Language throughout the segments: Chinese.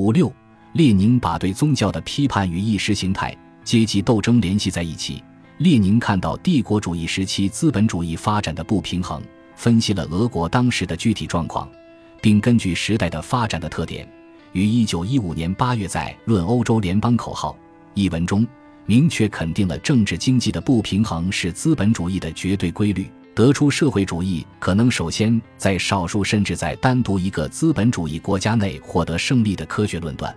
五六，列宁把对宗教的批判与意识形态、阶级斗争联系在一起。列宁看到帝国主义时期资本主义发展的不平衡，分析了俄国当时的具体状况，并根据时代的发展的特点，于一九一五年八月在《论欧洲联邦口号》一文中，明确肯定了政治经济的不平衡是资本主义的绝对规律。得出社会主义可能首先在少数甚至在单独一个资本主义国家内获得胜利的科学论断。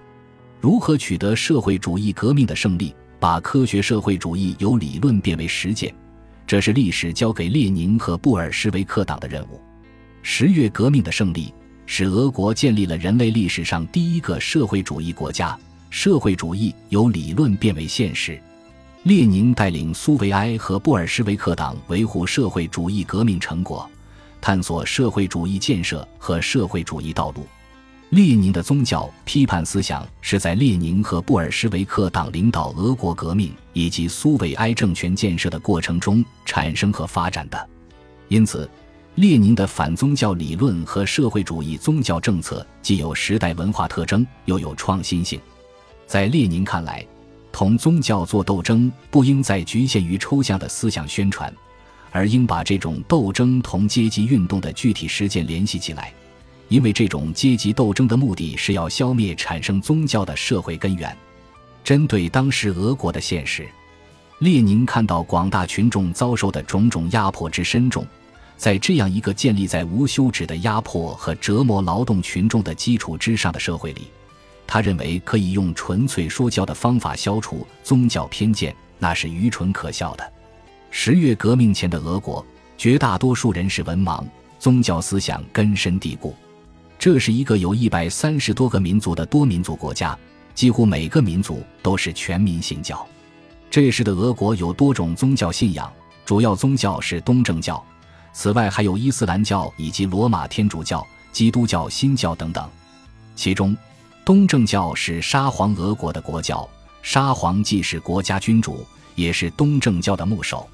如何取得社会主义革命的胜利？把科学社会主义由理论变为实践，这是历史交给列宁和布尔什维克党的任务。十月革命的胜利使俄国建立了人类历史上第一个社会主义国家。社会主义由理论变为现实。列宁带领苏维埃和布尔什维克党维护社会主义革命成果，探索社会主义建设和社会主义道路。列宁的宗教批判思想是在列宁和布尔什维克党领导俄国革命以及苏维埃政权建设的过程中产生和发展的。因此，列宁的反宗教理论和社会主义宗教政策既有时代文化特征，又有创新性。在列宁看来，同宗教做斗争，不应再局限于抽象的思想宣传，而应把这种斗争同阶级运动的具体实践联系起来，因为这种阶级斗争的目的是要消灭产生宗教的社会根源。针对当时俄国的现实，列宁看到广大群众遭受的种种压迫之深重，在这样一个建立在无休止的压迫和折磨劳动群众的基础之上的社会里。他认为可以用纯粹说教的方法消除宗教偏见，那是愚蠢可笑的。十月革命前的俄国，绝大多数人是文盲，宗教思想根深蒂固。这是一个有一百三十多个民族的多民族国家，几乎每个民族都是全民信教。这时的俄国有多种宗教信仰，主要宗教是东正教，此外还有伊斯兰教以及罗马天主教、基督教新教等等，其中。东正教是沙皇俄国的国教，沙皇既是国家君主，也是东正教的牧首。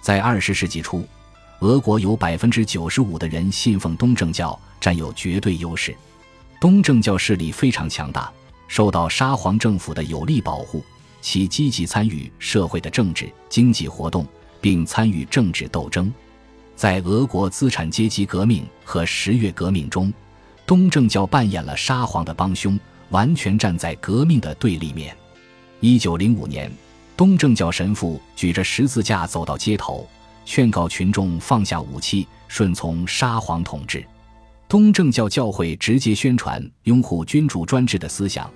在二十世纪初，俄国有百分之九十五的人信奉东正教，占有绝对优势。东正教势力非常强大，受到沙皇政府的有力保护，其积极参与社会的政治经济活动，并参与政治斗争。在俄国资产阶级革命和十月革命中。东正教扮演了沙皇的帮凶，完全站在革命的对立面。一九零五年，东正教神父举着十字架走到街头，劝告群众放下武器，顺从沙皇统治。东正教教会直接宣传拥护君主专制的思想，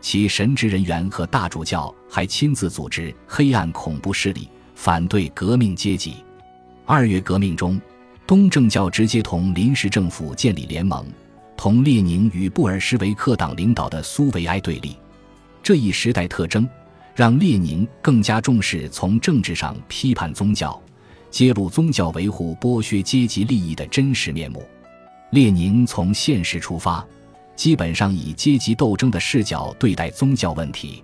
其神职人员和大主教还亲自组织黑暗恐怖势力，反对革命阶级。二月革命中，东正教直接同临时政府建立联盟。同列宁与布尔什维克党领导的苏维埃对立，这一时代特征让列宁更加重视从政治上批判宗教，揭露宗教维护剥削阶级利益的真实面目。列宁从现实出发，基本上以阶级斗争的视角对待宗教问题，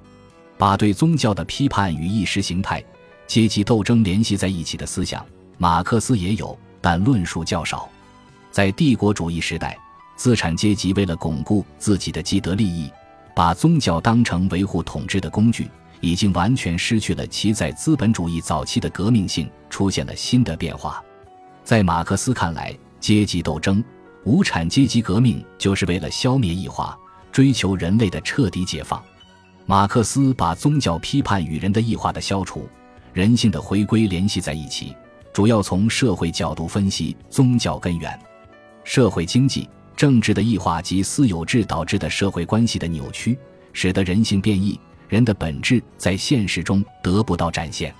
把对宗教的批判与意识形态、阶级斗争联系在一起的思想，马克思也有，但论述较少。在帝国主义时代。资产阶级为了巩固自己的既得利益，把宗教当成维护统治的工具，已经完全失去了其在资本主义早期的革命性，出现了新的变化。在马克思看来，阶级斗争、无产阶级革命就是为了消灭异化，追求人类的彻底解放。马克思把宗教批判与人的异化的消除、人性的回归联系在一起，主要从社会角度分析宗教根源、社会经济。政治的异化及私有制导致的社会关系的扭曲，使得人性变异，人的本质在现实中得不到展现。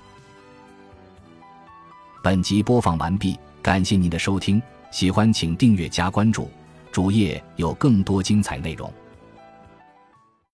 本集播放完毕，感谢您的收听，喜欢请订阅加关注，主页有更多精彩内容。